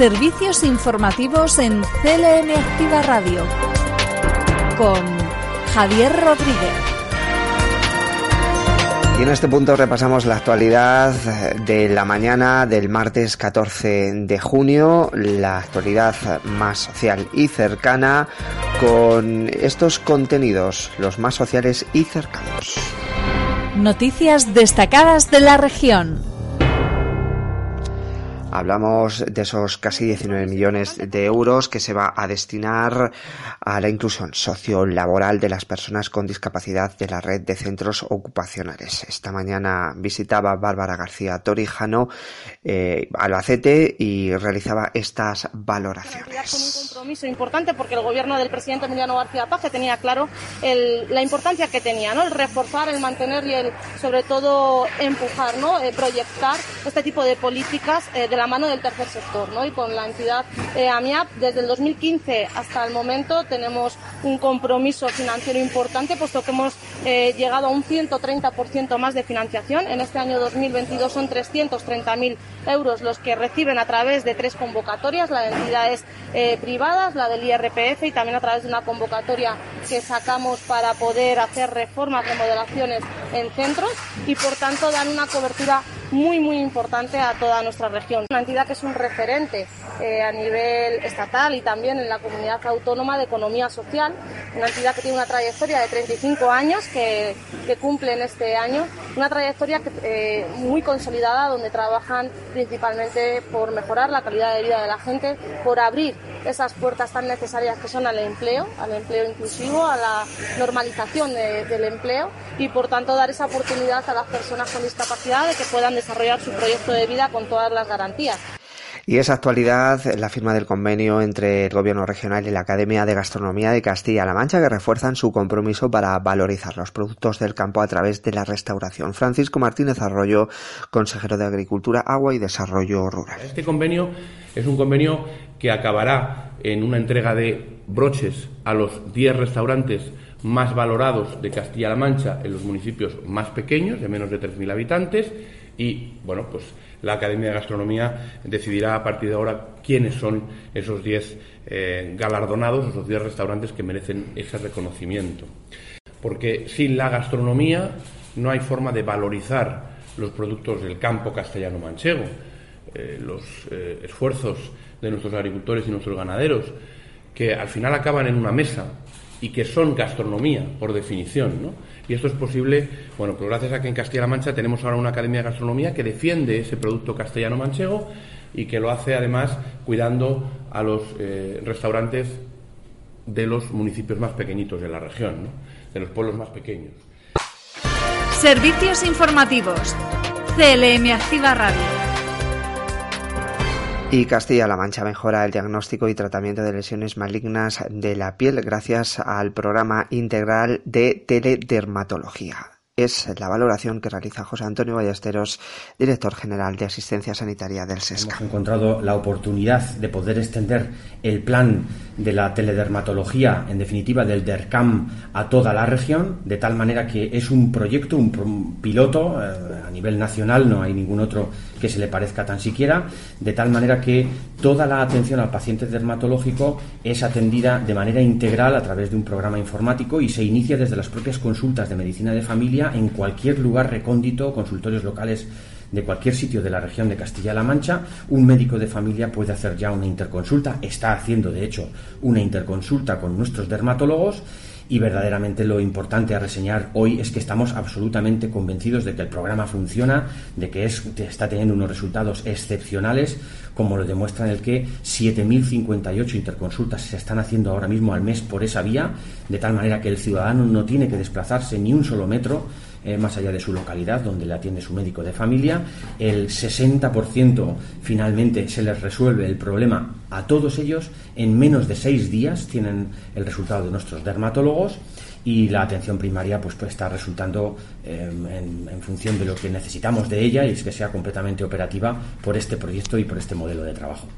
Servicios informativos en CLM Activa Radio con Javier Rodríguez. Y en este punto repasamos la actualidad de la mañana del martes 14 de junio, la actualidad más social y cercana con estos contenidos, los más sociales y cercanos. Noticias destacadas de la región. Hablamos de esos casi 19 millones de euros que se va a destinar a la inclusión sociolaboral de las personas con discapacidad de la red de centros ocupacionales. Esta mañana visitaba Bárbara García Torijano eh, Albacete y realizaba estas valoraciones. Con un compromiso importante porque el gobierno del presidente Emiliano García Paje tenía claro la importancia que tenía, ¿no? el reforzar, el mantener y el sobre todo empujar, ¿no? Eh, proyectar este tipo de políticas eh, de la mano del tercer sector, ¿no? Y con la entidad eh, AMIAP, desde el 2015 hasta el momento tenemos un compromiso financiero importante, puesto que hemos eh, llegado a un 130% más de financiación. En este año 2022 son 330.000 euros los que reciben a través de tres convocatorias, la de entidades eh, privadas, la del IRPF y también a través de una convocatoria que sacamos para poder hacer reformas, remodelaciones en centros y por tanto dan una cobertura muy, muy importante a toda nuestra región. Una entidad que es un referente eh, a nivel estatal y también en la comunidad autónoma de economía social. Una entidad que tiene una trayectoria de 35 años que, que cumple en este año. Una trayectoria eh, muy consolidada donde trabajan principalmente por mejorar la calidad de vida de la gente, por abrir esas puertas tan necesarias que son al empleo, al empleo inclusivo, a la normalización de, del empleo y por tanto dar esa oportunidad a las personas con discapacidad de que puedan desarrollar su proyecto de vida con todas las garantías. Y esa actualidad la firma del convenio entre el Gobierno regional y la Academia de Gastronomía de Castilla-La Mancha que refuerzan su compromiso para valorizar los productos del campo a través de la restauración. Francisco Martínez Arroyo, consejero de Agricultura, Agua y Desarrollo Rural. Este convenio es un convenio que acabará en una entrega de broches a los 10 restaurantes más valorados de Castilla-La Mancha en los municipios más pequeños, de menos de 3.000 habitantes, y bueno, pues la Academia de Gastronomía decidirá a partir de ahora quiénes son esos 10 eh, galardonados, esos 10 restaurantes que merecen ese reconocimiento. Porque sin la gastronomía no hay forma de valorizar los productos del campo castellano-manchego, eh, los eh, esfuerzos de nuestros agricultores y nuestros ganaderos, que al final acaban en una mesa y que son gastronomía, por definición, ¿no? Y esto es posible, bueno, pues gracias a que en Castilla-La Mancha tenemos ahora una Academia de Gastronomía que defiende ese producto castellano-manchego y que lo hace además cuidando a los eh, restaurantes de los municipios más pequeñitos de la región, ¿no? de los pueblos más pequeños. Servicios informativos. CLM Activa Radio. Y Castilla-La Mancha mejora el diagnóstico y tratamiento de lesiones malignas de la piel gracias al programa integral de teledermatología es la valoración que realiza José Antonio Ballesteros, director general de Asistencia Sanitaria del SESCA. Hemos encontrado la oportunidad de poder extender el plan de la teledermatología, en definitiva del DERCAM, a toda la región, de tal manera que es un proyecto, un piloto eh, a nivel nacional, no hay ningún otro que se le parezca tan siquiera, de tal manera que toda la atención al paciente dermatológico es atendida de manera integral a través de un programa informático y se inicia desde las propias consultas de medicina de familia en cualquier lugar recóndito, consultorios locales de cualquier sitio de la región de Castilla-La Mancha, un médico de familia puede hacer ya una interconsulta, está haciendo de hecho una interconsulta con nuestros dermatólogos y verdaderamente lo importante a reseñar hoy es que estamos absolutamente convencidos de que el programa funciona, de que está teniendo unos resultados excepcionales, como lo demuestra en el que 7.058 interconsultas se están haciendo ahora mismo al mes por esa vía, de tal manera que el ciudadano no tiene que desplazarse ni un solo metro eh, más allá de su localidad, donde le atiende su médico de familia. El 60% finalmente se les resuelve el problema a todos ellos. En menos de seis días tienen el resultado de nuestros dermatólogos y la atención primaria pues, pues está resultando em, en, función de lo que necesitamos de ella y es que sea completamente operativa por este proyecto y por este modelo de trabajo.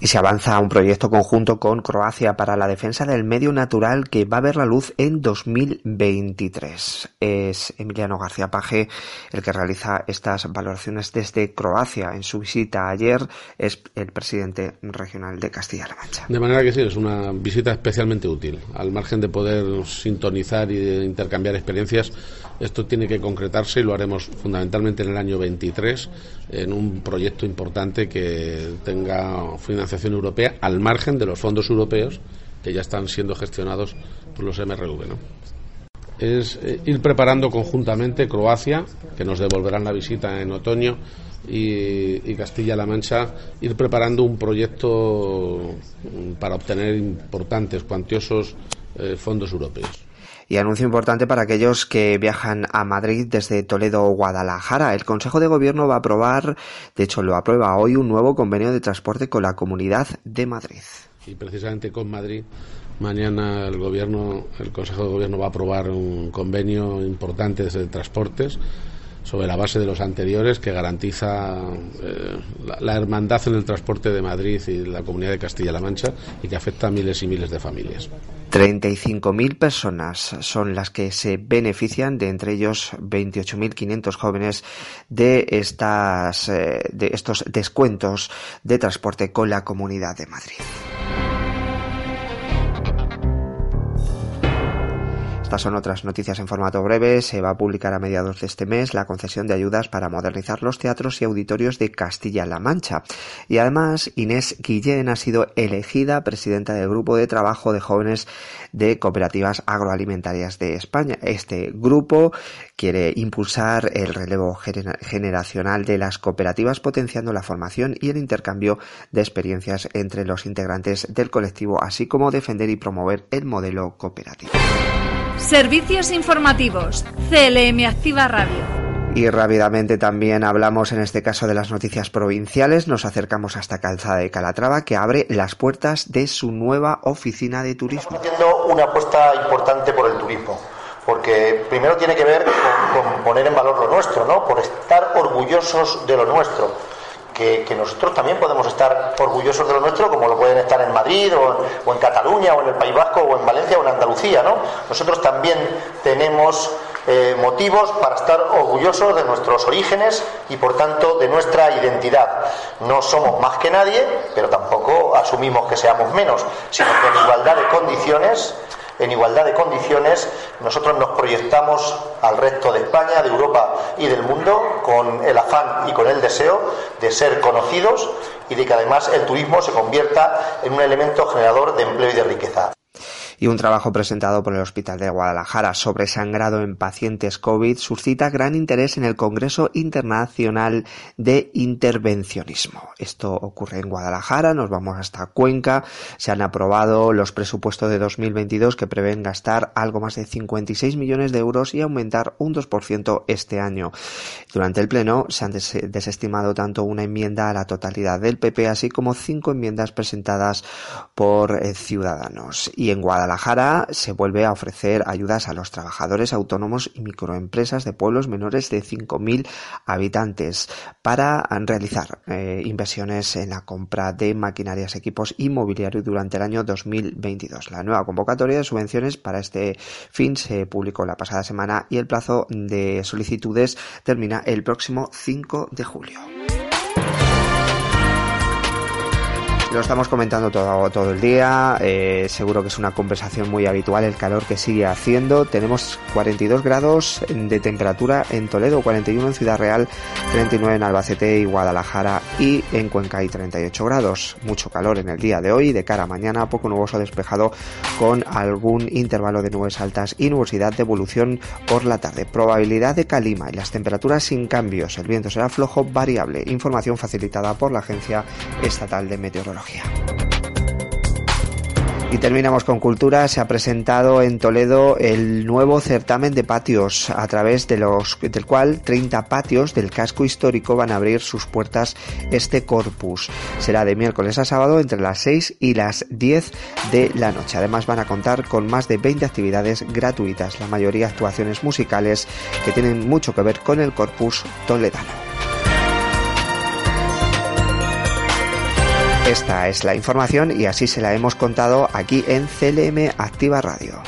Y se avanza un proyecto conjunto con Croacia para la defensa del medio natural que va a ver la luz en 2023. Es Emiliano García Paje el que realiza estas valoraciones desde Croacia. En su visita ayer es el presidente regional de Castilla-La Mancha. De manera que sí, es una visita especialmente útil. Al margen de poder sintonizar y intercambiar experiencias, esto tiene que concretarse y lo haremos fundamentalmente en el año 23 en un proyecto importante que tenga financiación europea al margen de los fondos europeos que ya están siendo gestionados por los MRV. ¿no? Es eh, ir preparando conjuntamente Croacia, que nos devolverán la visita en otoño, y, Castilla-La Mancha, ir preparando un proyecto para obtener importantes, cuantiosos eh, fondos europeos. Y anuncio importante para aquellos que viajan a Madrid desde Toledo o Guadalajara. El Consejo de Gobierno va a aprobar, de hecho lo aprueba hoy, un nuevo convenio de transporte con la Comunidad de Madrid. Y precisamente con Madrid, mañana el Gobierno, el Consejo de Gobierno va a aprobar un convenio importante de transportes sobre la base de los anteriores que garantiza eh, la, hermandad en el transporte de Madrid y la comunidad de Castilla-La Mancha y que afecta a miles y miles de familias. 35.000 personas son las que se benefician, de entre ellos 28.500 jóvenes, de, estas, eh, de estos descuentos de transporte con la Comunidad de Madrid. Estas son otras noticias en formato breve. Se va a publicar a mediados de este mes la concesión de ayudas para modernizar los teatros y auditorios de Castilla-La Mancha. Y además, Inés Guillén ha sido elegida presidenta del Grupo de Trabajo de Jóvenes de Cooperativas Agroalimentarias de España. Este grupo quiere impulsar el relevo generacional de las cooperativas potenciando la formación y el intercambio de experiencias entre los integrantes del colectivo, así como defender y promover el modelo cooperativo. Servicios informativos. CLM Activa Radio. Y rápidamente también hablamos en este caso de las noticias provinciales. Nos acercamos hasta Calzada de Calatrava que abre las puertas de su nueva oficina de turismo. Estamos haciendo una apuesta importante por el turismo. Porque primero tiene que ver con, poner en valor lo nuestro, ¿no? Por estar orgullosos de lo nuestro que, nosotros también podemos estar orgullosos de lo nuestro, como lo pueden estar en Madrid o, en Cataluña o en el País Vasco o en Valencia o en Andalucía, ¿no? Nosotros también tenemos eh, motivos para estar orgullosos de nuestros orígenes y por tanto de nuestra identidad. No somos más que nadie, pero tampoco asumimos que seamos menos, sino que en igualdad de condiciones en igualdad de condiciones, nosotros nos proyectamos al resto de España, de Europa y del mundo con el afán y con el deseo de ser conocidos y de que además el turismo se convierta en un elemento generador de empleo y de riqueza y un trabajo presentado por el Hospital de Guadalajara sobre sangrado en pacientes COVID suscita gran interés en el Congreso Internacional de Intervencionismo. Esto ocurre en Guadalajara, nos vamos hasta Cuenca, se han aprobado los presupuestos de 2022 que prevén gastar algo más de 56 millones de euros y aumentar un 2% este año. Durante el Pleno se han desestimado tanto una enmienda a la totalidad del PP así como cinco enmiendas presentadas por eh, Ciudadanos. Y en Guadalajara Guadalajara se vuelve a ofrecer ayudas a los trabajadores autónomos y microempresas de pueblos menores de 5.000 habitantes para realizar eh, inversiones en la compra de maquinarias, equipos y mobiliario durante el año 2022. La nueva convocatoria de subvenciones para este fin se publicó la pasada semana y el plazo de solicitudes termina el próximo 5 de julio. Lo estamos comentando todo, todo el día, eh, seguro que es una conversación muy habitual el calor que sigue haciendo. Tenemos 42 grados de temperatura en Toledo, 41 en Ciudad Real, 39 en Albacete y Guadalajara y en Cuenca hay 38 grados. Mucho calor en el día de hoy, de cara a mañana, poco nuboso despejado con algún intervalo de nubes altas y nubosidad de evolución por la tarde. Probabilidad de calima y las temperaturas sin cambios. El viento será flojo variable. Información facilitada por la Agencia Estatal de Meteorología. Y terminamos con cultura. Se ha presentado en Toledo el nuevo certamen de patios, a través de los, del cual 30 patios del casco histórico van a abrir sus puertas este corpus. Será de miércoles a sábado entre las 6 y las 10 de la noche. Además van a contar con más de 20 actividades gratuitas, la mayoría actuaciones musicales que tienen mucho que ver con el corpus toledano. Esta es la información y así se la hemos contado aquí en CLM Activa Radio.